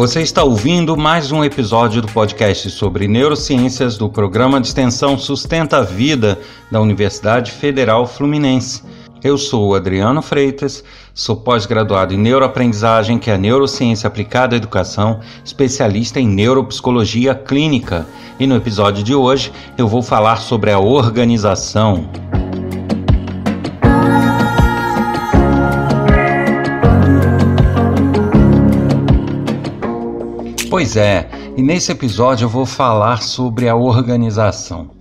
Você está ouvindo mais um episódio do podcast sobre neurociências do programa de extensão Sustenta a Vida da Universidade Federal Fluminense. Eu sou Adriano Freitas, sou pós-graduado em neuroaprendizagem, que é a neurociência aplicada à educação, especialista em neuropsicologia clínica. E no episódio de hoje eu vou falar sobre a organização. Pois é, e nesse episódio eu vou falar sobre a organização.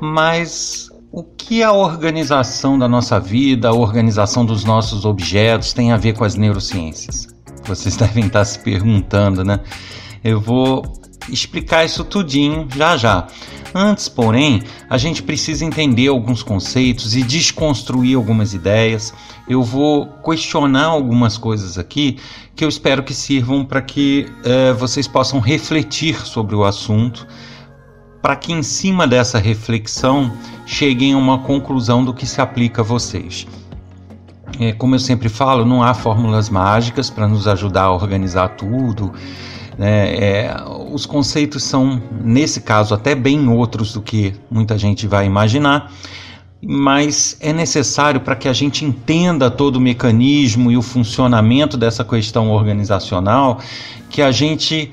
Mas o que a organização da nossa vida, a organização dos nossos objetos tem a ver com as neurociências? Vocês devem estar se perguntando, né? Eu vou explicar isso tudinho já já. Antes, porém, a gente precisa entender alguns conceitos e desconstruir algumas ideias. Eu vou questionar algumas coisas aqui que eu espero que sirvam para que eh, vocês possam refletir sobre o assunto, para que em cima dessa reflexão cheguem a uma conclusão do que se aplica a vocês. É, como eu sempre falo, não há fórmulas mágicas para nos ajudar a organizar tudo né? É, os conceitos são, nesse caso, até bem outros do que muita gente vai imaginar, mas é necessário para que a gente entenda todo o mecanismo e o funcionamento dessa questão organizacional que a gente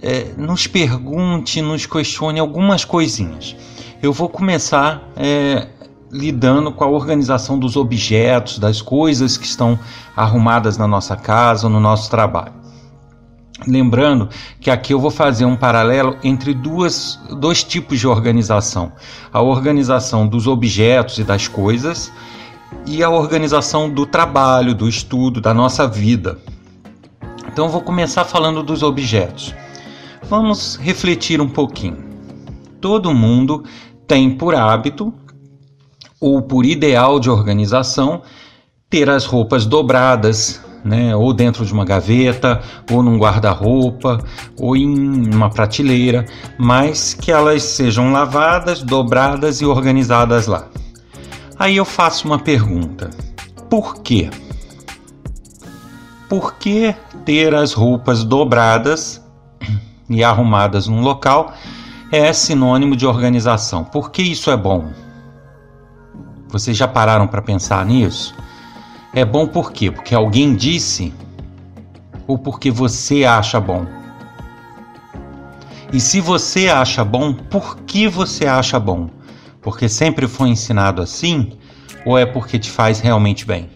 é, nos pergunte, nos questione algumas coisinhas. Eu vou começar é, lidando com a organização dos objetos, das coisas que estão arrumadas na nossa casa no nosso trabalho. Lembrando que aqui eu vou fazer um paralelo entre duas, dois tipos de organização: a organização dos objetos e das coisas e a organização do trabalho, do estudo, da nossa vida. Então vou começar falando dos objetos. Vamos refletir um pouquinho. Todo mundo tem por hábito ou por ideal de organização ter as roupas dobradas, né? Ou dentro de uma gaveta, ou num guarda-roupa, ou em uma prateleira, mas que elas sejam lavadas, dobradas e organizadas lá. Aí eu faço uma pergunta: por quê? Por que ter as roupas dobradas e arrumadas num local é sinônimo de organização? Por que isso é bom? Vocês já pararam para pensar nisso? É bom por quê? Porque alguém disse ou porque você acha bom? E se você acha bom, por que você acha bom? Porque sempre foi ensinado assim ou é porque te faz realmente bem?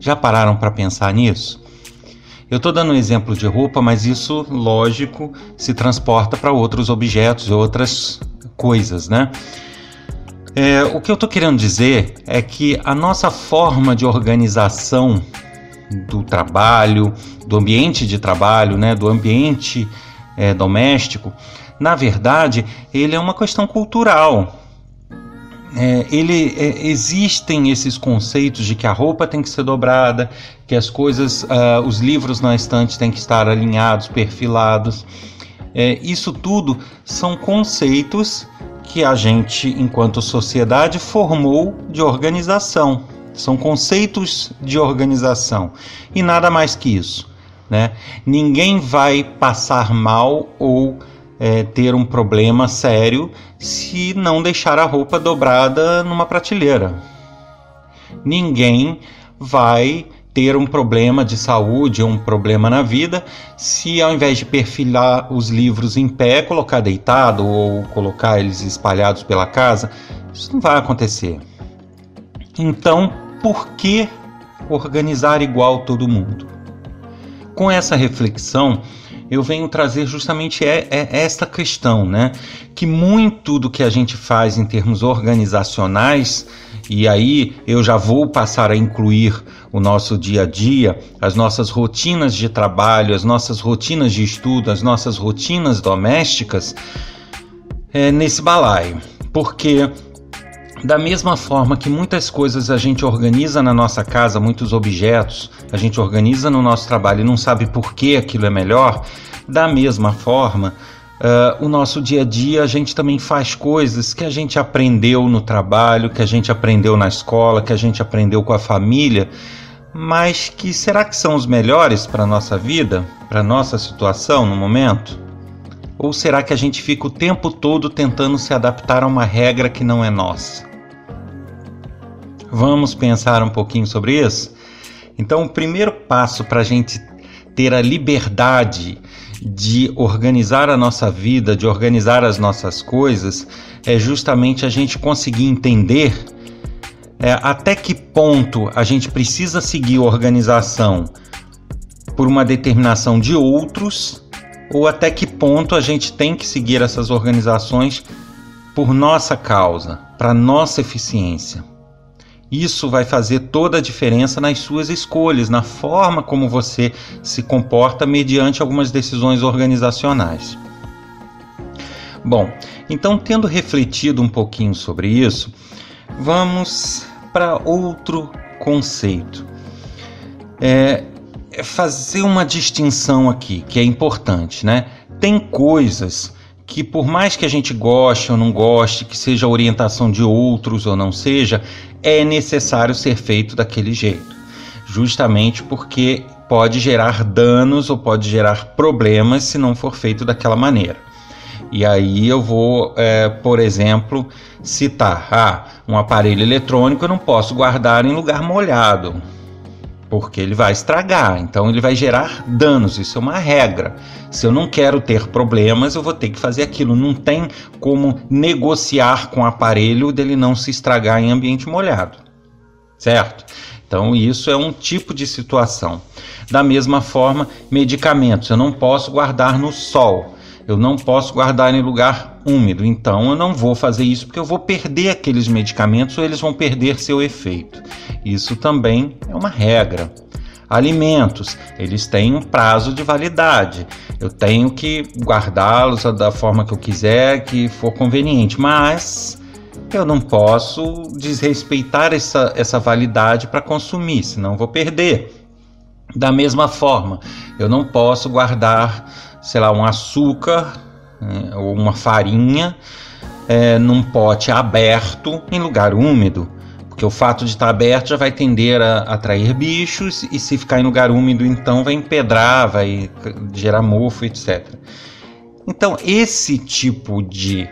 Já pararam para pensar nisso? Eu estou dando um exemplo de roupa, mas isso, lógico, se transporta para outros objetos outras coisas, né? É, o que eu estou querendo dizer é que a nossa forma de organização do trabalho, do ambiente de trabalho, né, do ambiente é, doméstico, na verdade, ele é uma questão cultural. É, ele é, existem esses conceitos de que a roupa tem que ser dobrada, que as coisas, uh, os livros na estante têm que estar alinhados, perfilados. É, isso tudo são conceitos que a gente, enquanto sociedade, formou de organização. São conceitos de organização e nada mais que isso. Né? Ninguém vai passar mal ou é, ter um problema sério se não deixar a roupa dobrada numa prateleira. Ninguém vai ter um problema de saúde ou um problema na vida se ao invés de perfilar os livros em pé, colocar deitado ou colocar eles espalhados pela casa, isso não vai acontecer. Então, por que organizar igual todo mundo? Com essa reflexão, eu venho trazer justamente é, é esta questão, né? Que muito do que a gente faz em termos organizacionais e aí eu já vou passar a incluir o nosso dia a dia, as nossas rotinas de trabalho, as nossas rotinas de estudo, as nossas rotinas domésticas é, nesse balaio. Porque da mesma forma que muitas coisas a gente organiza na nossa casa, muitos objetos, a gente organiza no nosso trabalho e não sabe por que aquilo é melhor, da mesma forma, Uh, o nosso dia a dia, a gente também faz coisas que a gente aprendeu no trabalho, que a gente aprendeu na escola, que a gente aprendeu com a família, mas que será que são os melhores para a nossa vida, para a nossa situação no momento? Ou será que a gente fica o tempo todo tentando se adaptar a uma regra que não é nossa? Vamos pensar um pouquinho sobre isso? Então, o primeiro passo para a gente ter a liberdade de organizar a nossa vida, de organizar as nossas coisas, é justamente a gente conseguir entender é, até que ponto a gente precisa seguir organização por uma determinação de outros ou até que ponto a gente tem que seguir essas organizações por nossa causa, para nossa eficiência. Isso vai fazer toda a diferença nas suas escolhas, na forma como você se comporta mediante algumas decisões organizacionais. Bom, então, tendo refletido um pouquinho sobre isso, vamos para outro conceito. É, é fazer uma distinção aqui que é importante, né? Tem coisas que por mais que a gente goste ou não goste, que seja orientação de outros ou não seja, é necessário ser feito daquele jeito. Justamente porque pode gerar danos ou pode gerar problemas se não for feito daquela maneira. E aí eu vou, é, por exemplo, citar: ah, um aparelho eletrônico eu não posso guardar em lugar molhado porque ele vai estragar, então ele vai gerar danos, isso é uma regra. Se eu não quero ter problemas, eu vou ter que fazer aquilo. Não tem como negociar com o aparelho dele não se estragar em ambiente molhado, certo? Então, isso é um tipo de situação. Da mesma forma, medicamentos, eu não posso guardar no sol eu não posso guardar em lugar úmido, então eu não vou fazer isso porque eu vou perder aqueles medicamentos ou eles vão perder seu efeito. Isso também é uma regra. Alimentos, eles têm um prazo de validade. Eu tenho que guardá-los da forma que eu quiser, que for conveniente, mas eu não posso desrespeitar essa, essa validade para consumir, senão vou perder. Da mesma forma, eu não posso guardar sei lá, um açúcar né, ou uma farinha é, num pote aberto em lugar úmido. Porque o fato de estar aberto já vai tender a atrair bichos e se ficar em lugar úmido, então vai empedrar, vai gerar mofo, etc. Então, esse tipo de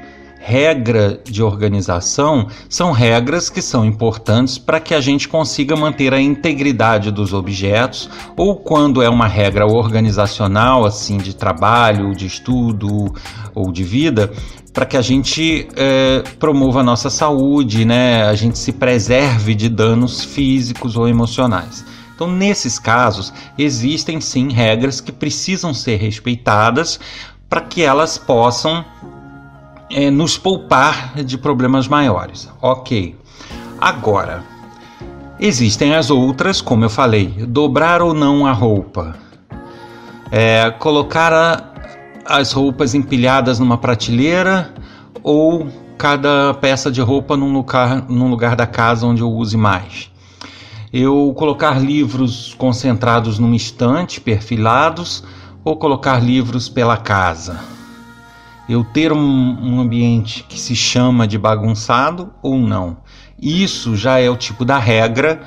regra de organização são regras que são importantes para que a gente consiga manter a integridade dos objetos, ou quando é uma regra organizacional, assim, de trabalho, de estudo ou de vida, para que a gente é, promova a nossa saúde, né? a gente se preserve de danos físicos ou emocionais. Então, nesses casos, existem sim regras que precisam ser respeitadas para que elas possam é, nos poupar de problemas maiores. Ok. Agora, existem as outras, como eu falei, dobrar ou não a roupa, é, colocar a, as roupas empilhadas numa prateleira ou cada peça de roupa num lugar, num lugar da casa onde eu use mais. Eu colocar livros concentrados num estante, perfilados, ou colocar livros pela casa eu ter um, um, ambiente que se chama de bagunçado ou não. Isso já é o tipo da regra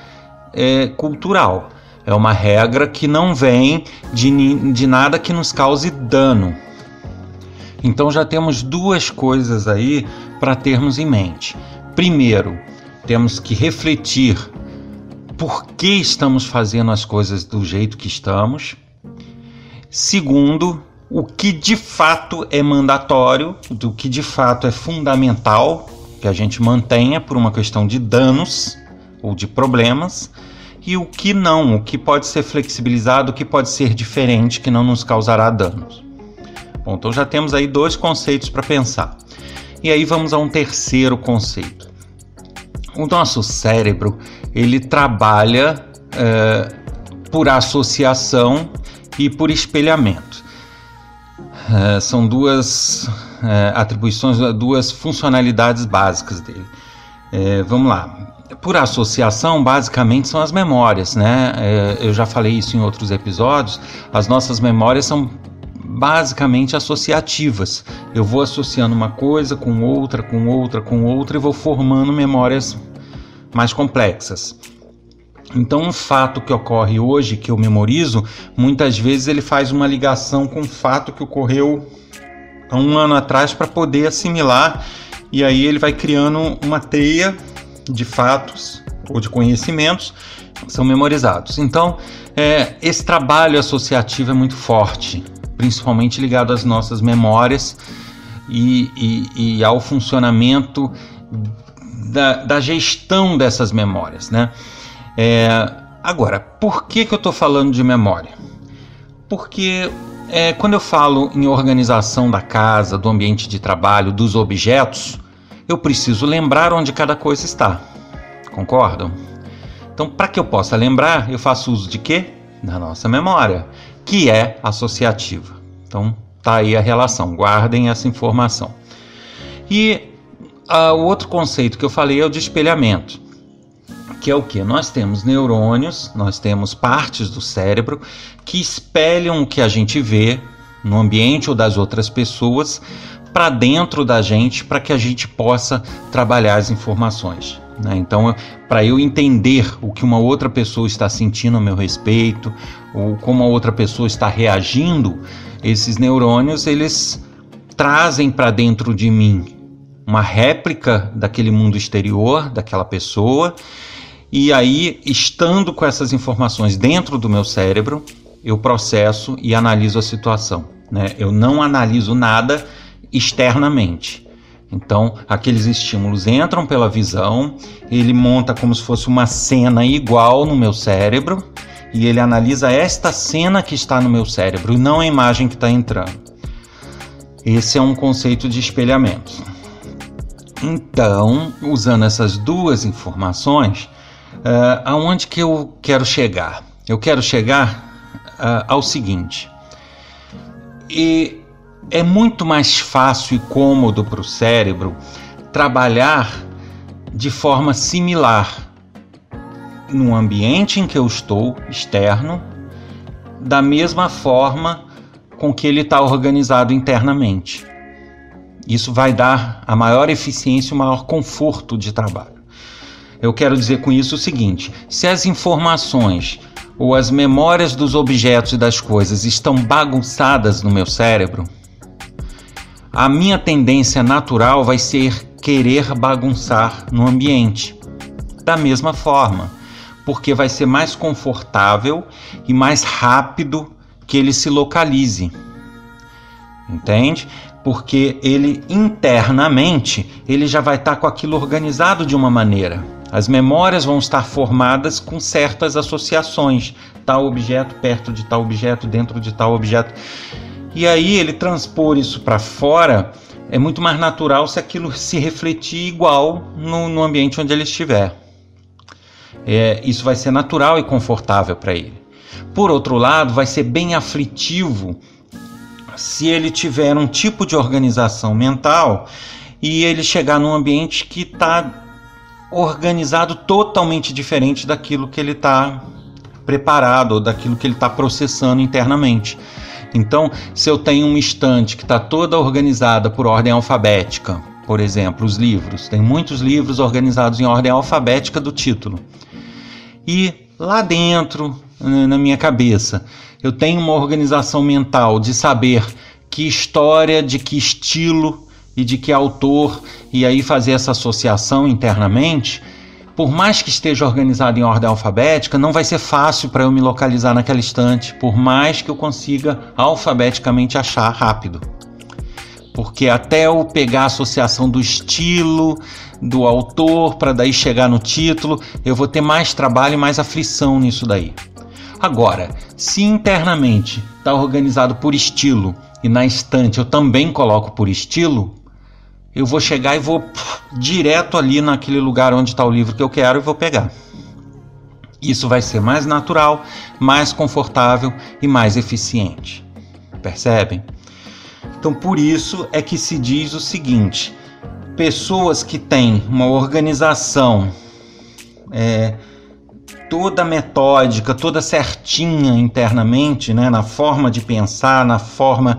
é, cultural. É uma regra que não vem de, de nada que nos cause dano. Então já temos duas coisas aí para termos em mente. Primeiro, temos que refletir por que estamos fazendo as coisas do jeito que estamos. Segundo, o que de fato é mandatório, do que de fato é fundamental que a gente mantenha por uma questão de danos ou de problemas, e o que não, o que pode ser flexibilizado, o que pode ser diferente, que não nos causará danos. Bom, então já temos aí dois conceitos para pensar. E aí vamos a um terceiro conceito. O nosso cérebro ele trabalha é, por associação e por espelhamento. É, são duas é, atribuições, duas funcionalidades básicas dele. Vamos lá. Por associação, basicamente são as memórias, né? Eu já falei isso em outros episódios. As nossas memórias são basicamente associativas. Eu vou associando uma coisa com outra, com outra, com outra e vou formando memórias mais complexas. Então, um fato que ocorre hoje, que eu memorizo, muitas vezes ele faz uma ligação com um fato que ocorreu há um ano atrás para poder assimilar, e aí ele vai criando uma teia de fatos ou de conhecimentos que são memorizados. Então, é, esse trabalho associativo é muito forte, principalmente ligado às nossas memórias e, e, e ao funcionamento da, da, gestão dessas memórias, né? É, agora, por que, que eu estou falando de memória? Porque é, quando eu falo em organização da casa, do ambiente de trabalho, dos objetos, eu preciso lembrar onde cada coisa está. Concordam? Então, para que eu possa lembrar, eu faço uso de quê? Da nossa memória, que é associativa. Então, tá aí a relação. Guardem essa informação. E uh, o outro conceito que eu falei é o de espelhamento que é o que? Nós temos neurônios, nós temos partes do cérebro que espelham o que a gente vê no ambiente ou das outras pessoas para dentro da gente para que a gente possa trabalhar as informações. Né? Então, para eu entender o que uma outra pessoa está sentindo a meu respeito ou como a outra pessoa está reagindo, esses neurônios eles trazem para dentro de mim uma réplica daquele mundo exterior, daquela pessoa, e aí, estando com essas informações dentro do meu cérebro, eu processo e analiso a situação. Né? Eu não analiso nada externamente. Então, aqueles estímulos entram pela visão, ele monta como se fosse uma cena igual no meu cérebro e ele analisa esta cena que está no meu cérebro, não a imagem que está entrando. Esse é um conceito de espelhamento. Então, usando essas duas informações, Uh, aonde que eu quero chegar? Eu quero chegar uh, ao seguinte: e é muito mais fácil e cômodo para o cérebro trabalhar de forma similar no ambiente em que eu estou, externo, da mesma forma com que ele está organizado internamente. Isso vai dar a maior eficiência e o maior conforto de trabalho. Eu quero dizer com isso o seguinte: se as informações ou as memórias dos objetos e das coisas estão bagunçadas no meu cérebro, a minha tendência natural vai ser querer bagunçar no ambiente. Da mesma forma, porque vai ser mais confortável e mais rápido que ele se localize. Entende? Porque ele internamente ele já vai estar com aquilo organizado de uma maneira. As memórias vão estar formadas com certas associações, tal objeto perto de tal objeto, dentro de tal objeto. E aí ele transpor isso para fora é muito mais natural se aquilo se refletir igual no, no ambiente onde ele estiver. É, isso vai ser natural e confortável para ele. Por outro lado, vai ser bem aflitivo se ele tiver um tipo de organização mental e ele chegar num ambiente que está organizado totalmente diferente daquilo que ele está preparado, ou daquilo que ele está processando internamente. Então, se eu tenho uma estante que está toda organizada por ordem alfabética, por exemplo, os livros, tem muitos livros organizados em ordem alfabética do título. E lá dentro, na minha cabeça, eu tenho uma organização mental de saber que história, de que estilo e de que autor, e aí fazer essa associação internamente, por mais que esteja organizado em ordem alfabética, não vai ser fácil para eu me localizar naquela estante, por mais que eu consiga alfabeticamente achar rápido. Porque até eu pegar a associação do estilo, do autor, para daí chegar no título, eu vou ter mais trabalho e mais aflição nisso daí. Agora, se internamente está organizado por estilo e na estante eu também coloco por estilo, eu vou chegar e vou direto ali naquele lugar onde está o livro que eu quero e vou pegar. Isso vai ser mais natural, mais confortável e mais eficiente. Percebem? Então, por isso é que se diz o seguinte: pessoas que têm uma organização é, toda metódica, toda certinha internamente, né, na forma de pensar, na forma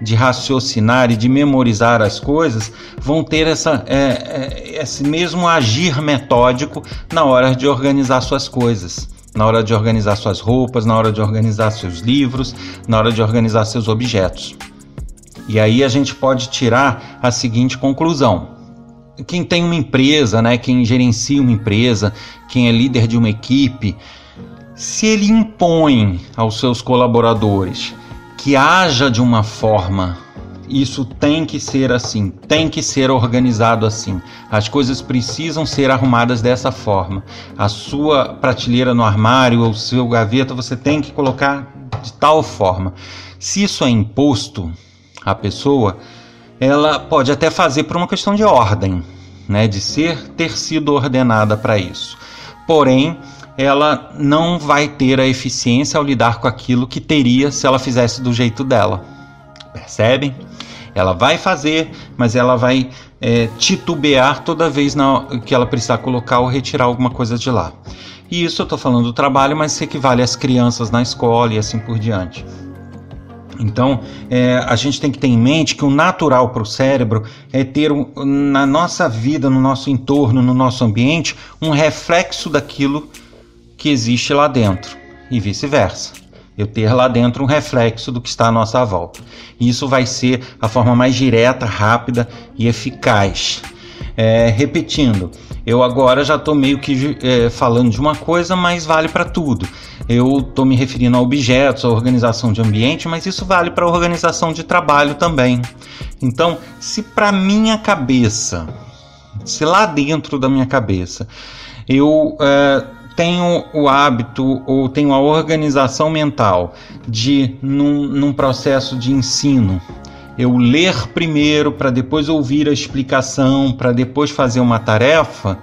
de raciocinar e de memorizar as coisas, vão ter essa, é, é, esse mesmo agir metódico na hora de organizar suas coisas. na hora de organizar suas roupas, na hora de organizar seus livros, na hora de organizar seus objetos. E aí a gente pode tirar a seguinte conclusão: quem tem uma empresa, né, quem gerencia uma empresa, quem é líder de uma equipe, se ele impõe aos seus colaboradores que haja de uma forma isso tem que ser assim, tem que ser organizado assim. As coisas precisam ser arrumadas dessa forma. A sua prateleira no armário ou seu gaveta você tem que colocar de tal forma. Se isso é imposto à pessoa, ela pode até fazer por uma questão de ordem, né, de ser ter sido ordenada para isso. Porém, ela não vai ter a eficiência ao lidar com aquilo que teria se ela fizesse do jeito dela. Percebem? Ela vai fazer, mas ela vai é, titubear toda vez na, que ela precisar colocar ou retirar alguma coisa de lá. E isso eu estou falando do trabalho, mas isso equivale às crianças na escola e assim por diante. Então, é, a gente tem que ter em mente que o natural para o cérebro é ter um, na nossa vida, no nosso entorno, no nosso ambiente, um reflexo daquilo que existe lá dentro e vice-versa eu ter lá dentro um reflexo do que está à nossa volta. E isso vai ser a forma mais direta, rápida e eficaz. É, repetindo, eu agora já estou meio que é, falando de uma coisa, mas vale para tudo. Eu estou me referindo a objetos, a organização de ambiente, mas isso vale para a organização de trabalho também. Então, se para minha cabeça, se lá dentro da minha cabeça, eu é, tenho o hábito ou tenho a organização mental de, num, num processo de ensino, eu ler primeiro para depois ouvir a explicação, para depois fazer uma tarefa,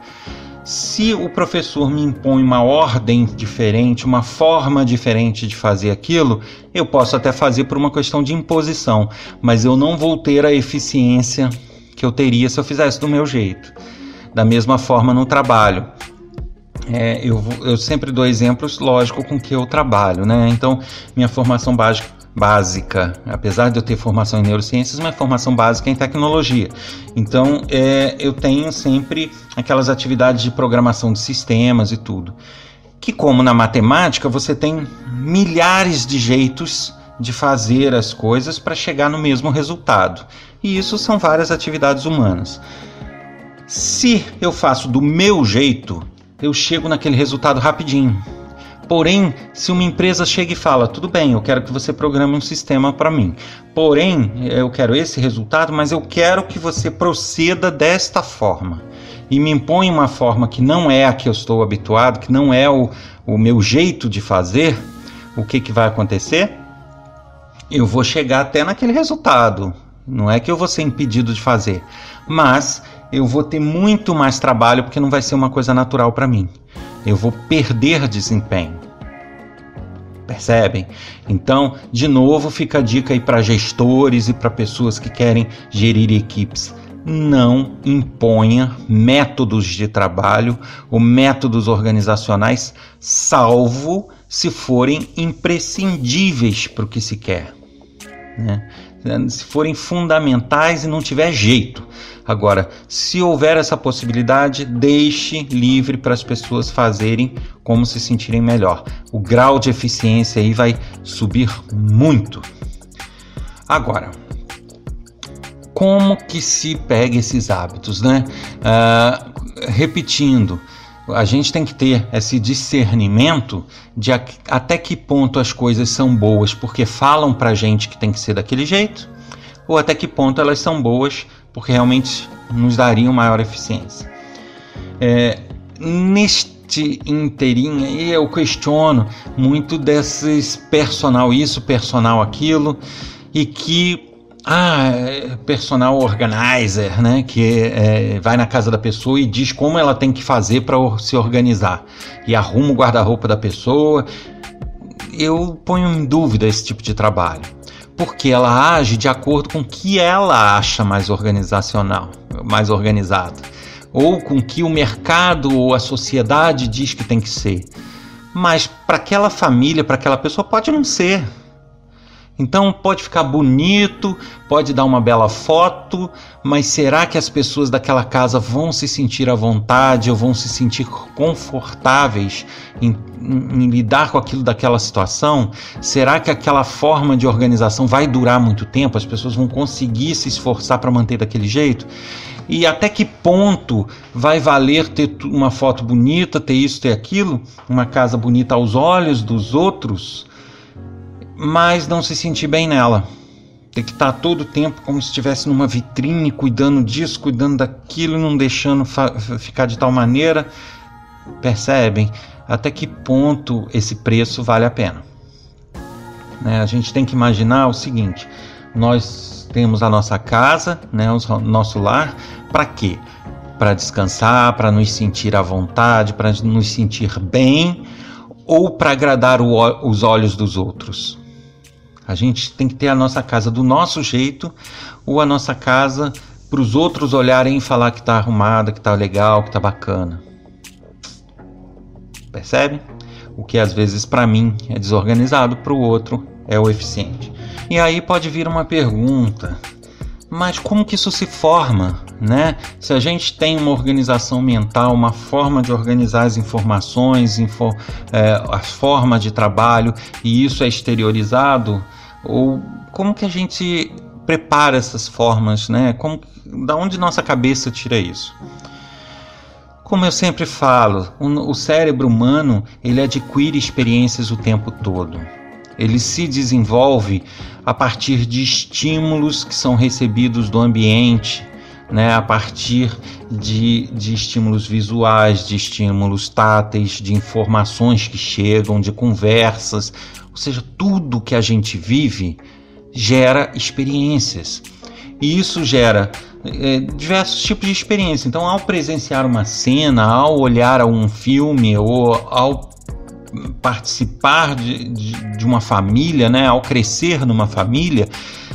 se o professor me impõe uma ordem diferente, uma forma diferente de fazer aquilo, eu posso até fazer por uma questão de imposição, mas eu não vou ter a eficiência que eu teria se eu fizesse do meu jeito. Da mesma forma no trabalho. É, eu, eu sempre dou exemplos, lógico, com que eu trabalho, né? Então, minha formação básica, básica, apesar de eu ter formação em neurociências, minha formação básica em tecnologia. Então, é, eu tenho sempre aquelas atividades de programação de sistemas e tudo. Que, como na matemática, você tem milhares de jeitos de fazer as coisas para chegar no mesmo resultado. E isso são várias atividades humanas. Se eu faço do meu jeito, eu chego naquele resultado rapidinho. Porém, se uma empresa chega e fala, tudo bem, eu quero que você programe um sistema para mim. Porém, eu quero esse resultado, mas eu quero que você proceda desta forma. E me impõe uma forma que não é a que eu estou habituado, que não é o, o meu jeito de fazer, o que, que vai acontecer? Eu vou chegar até naquele resultado. Não é que eu vou ser impedido de fazer, mas eu vou ter muito mais trabalho porque não vai ser uma coisa natural para mim. Eu vou perder desempenho. Percebem? Então, de novo, fica a dica aí para gestores e para pessoas que querem gerir equipes. Não imponha métodos de trabalho ou métodos organizacionais, salvo se forem imprescindíveis para o que se quer. Né? Se forem fundamentais e não tiver jeito. Agora, se houver essa possibilidade, deixe livre para as pessoas fazerem como se sentirem melhor. O grau de eficiência aí vai subir muito. Agora, como que se pega esses hábitos, né? Uh, repetindo, a gente tem que ter esse discernimento de até que ponto as coisas são boas porque falam para gente que tem que ser daquele jeito, ou até que ponto elas são boas porque realmente nos dariam maior eficiência. É, neste inteirinho aí eu questiono muito desses personal isso, personal aquilo, e que ah, personal organizer, né, que é, vai na casa da pessoa e diz como ela tem que fazer para se organizar e arruma o guarda-roupa da pessoa. Eu ponho em dúvida esse tipo de trabalho porque ela age de acordo com o que ela acha mais organizacional, mais organizado, ou com o que o mercado ou a sociedade diz que tem que ser. Mas para aquela família, para aquela pessoa, pode não ser. Então pode ficar bonito, pode dar uma bela foto, mas será que as pessoas daquela casa vão se sentir à vontade ou vão se sentir confortáveis em, em, em, lidar com aquilo daquela situação? Será que aquela forma de organização vai durar muito tempo? As pessoas vão conseguir se esforçar para manter daquele jeito? E até que ponto vai valer ter uma foto bonita, ter isso, ter aquilo, uma casa bonita aos olhos dos outros? Mas não se sentir bem nela. Tem que estar todo o tempo como se estivesse numa vitrine, cuidando disso, cuidando daquilo, não deixando ficar de tal maneira. Percebem até que ponto esse preço vale a pena? Né? A gente tem que imaginar o seguinte: nós temos a nossa casa, né, o nosso lar, para quê? Para descansar, para nos sentir à vontade, para nos sentir bem ou para agradar o, os olhos dos outros? A gente tem que ter a nossa casa do nosso jeito ou a nossa casa para os outros olharem e falar que está arrumada, que está legal, que está bacana. Percebe? O que às vezes para mim é desorganizado, para o outro é o eficiente. E aí pode vir uma pergunta: mas como que isso se forma, né? Se a gente tem uma organização mental, uma forma de organizar as informações, info, é, a forma de trabalho, e isso é exteriorizado, ou como que a gente prepara essas formas, né? Como, da onde nossa cabeça tira isso? Como eu sempre falo, o cérebro humano ele adquire experiências o tempo todo. Ele se desenvolve a partir de estímulos que são recebidos do ambiente, né, a partir de, de estímulos visuais, de estímulos táteis, de informações que chegam, de conversas, ou seja, tudo que a gente vive gera experiências. E isso gera é, diversos tipos de experiência. Então, ao presenciar uma cena, ao olhar a um filme ou ao participar de, de, de uma família, né, ao crescer numa família,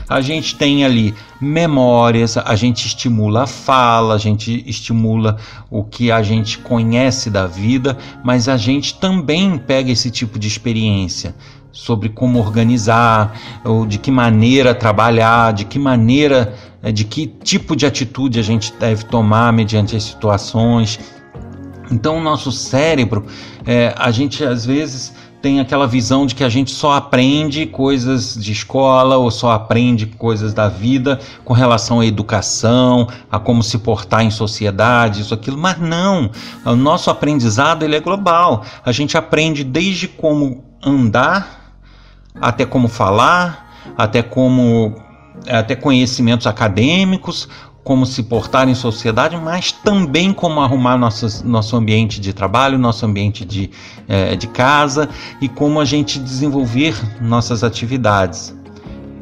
a gente tem ali memórias, a gente estimula a fala, a gente estimula o que a gente conhece da vida, mas a gente também pega esse tipo de experiência sobre como organizar, ou de que maneira trabalhar, de que maneira, eh, de que tipo de atitude a gente deve tomar mediante as situações. Então, o nosso cérebro, é, a gente às vezes tem aquela visão de que a gente só aprende coisas de escola ou só aprende coisas da vida com relação à educação, a como se portar em sociedade, isso aquilo, mas não. O nosso aprendizado ele é global. A gente aprende desde como andar até como falar, até como até conhecimentos acadêmicos, como se portar em sociedade, mas também como arrumar nosso, nosso ambiente de trabalho, nosso ambiente de, é, de casa e como a gente desenvolver nossas atividades.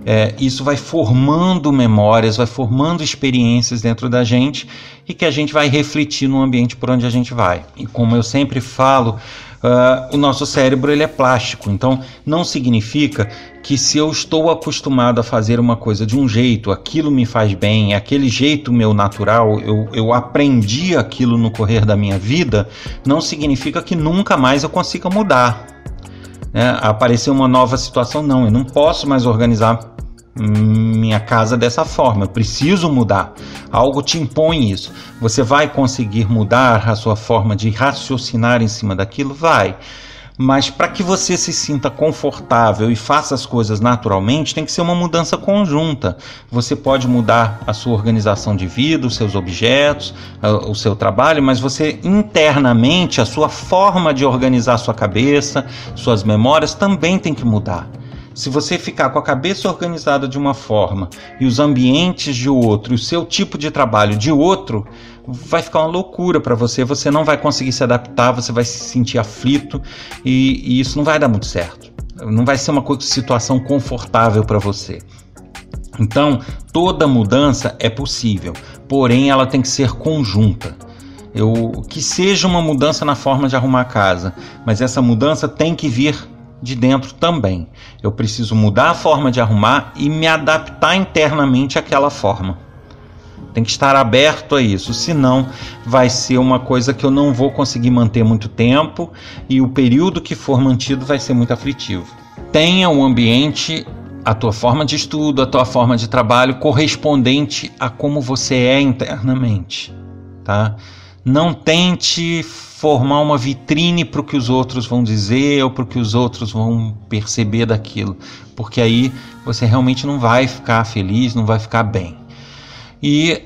É, isso vai formando memórias, vai formando experiências dentro da gente e que a gente vai refletir no ambiente por onde a gente vai. E como eu sempre falo, uh, o nosso cérebro ele é plástico, então não significa que se eu estou acostumado a fazer uma coisa de um jeito, aquilo me faz bem, é aquele jeito meu natural, eu, eu aprendi aquilo no correr da minha vida, não significa que nunca mais eu consiga mudar. Né? Aparecer uma nova situação, não, eu não posso mais organizar minha casa dessa forma, eu preciso mudar. Algo te impõe isso. Você vai conseguir mudar a sua forma de raciocinar em cima daquilo? Vai. Mas para que você se sinta confortável e faça as coisas naturalmente, tem que ser uma mudança conjunta. Você pode mudar a sua organização de vida, os seus objetos, o seu trabalho, mas você internamente, a sua forma de organizar sua cabeça, suas memórias também tem que mudar. Se você ficar com a cabeça organizada de uma forma e os ambientes de outro, o seu tipo de trabalho de outro, vai ficar uma loucura para você. Você não vai conseguir se adaptar, você vai se sentir aflito e, e isso não vai dar muito certo. Não vai ser uma situação confortável para você. Então, toda mudança é possível, porém ela tem que ser conjunta. Eu, que seja uma mudança na forma de arrumar a casa, mas essa mudança tem que vir de dentro também. Eu preciso mudar a forma de arrumar e me adaptar internamente àquela forma. Tem que estar aberto a isso, senão vai ser uma coisa que eu não vou conseguir manter muito tempo e o período que for mantido vai ser muito aflitivo. Tenha um ambiente a tua forma de estudo, a tua forma de trabalho correspondente a como você é internamente, tá? Não tente formar uma vitrine para o que os outros vão dizer ou para o que os outros vão perceber daquilo, porque aí você realmente não vai ficar feliz, não vai ficar bem. E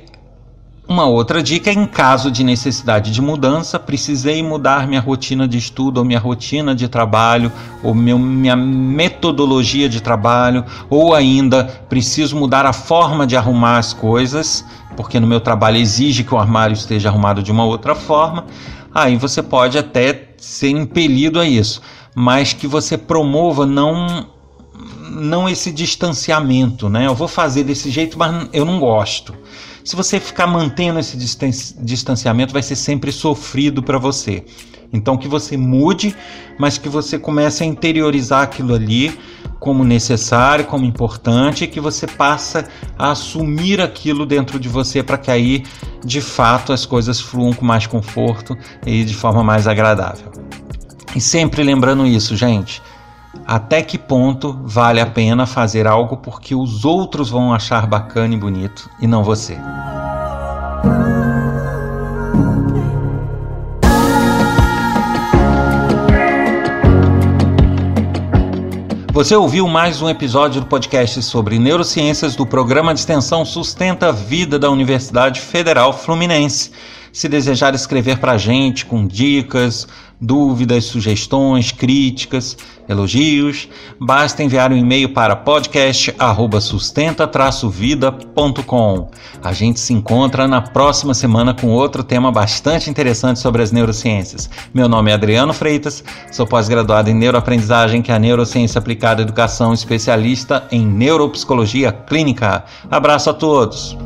uma outra dica é em caso de necessidade de mudança, precisei mudar minha rotina de estudo, ou minha rotina de trabalho, ou meu, minha metodologia de trabalho, ou ainda preciso mudar a forma de arrumar as coisas, porque no meu trabalho exige que o armário esteja arrumado de uma outra forma. Aí você pode até ser impelido a isso, mas que você promova não não esse distanciamento, né? Eu vou fazer desse jeito, mas eu não gosto. Se você ficar mantendo esse distanciamento, vai ser sempre sofrido para você. Então, que você mude, mas que você comece a interiorizar aquilo ali como necessário, como importante, e que você passa a assumir aquilo dentro de você para que aí, de fato, as coisas fluam com mais conforto e de forma mais agradável. E sempre lembrando isso, gente até que ponto vale a pena fazer algo porque os outros vão achar bacana e bonito e não você. Você ouviu mais um episódio do podcast sobre neurociências do programa de extensão Sustenta a Vida da Universidade Federal Fluminense. Se desejar escrever para a gente com dicas, dúvidas, sugestões, críticas, elogios, basta enviar um e-mail para podcast@sustenta-vida.com. A gente se encontra na próxima semana com outro tema bastante interessante sobre as neurociências. Meu nome é Adriano Freitas, sou pós-graduado em neuroaprendizagem, que é a neurociência aplicada à educação, especialista em neuropsicologia clínica. Abraço a todos.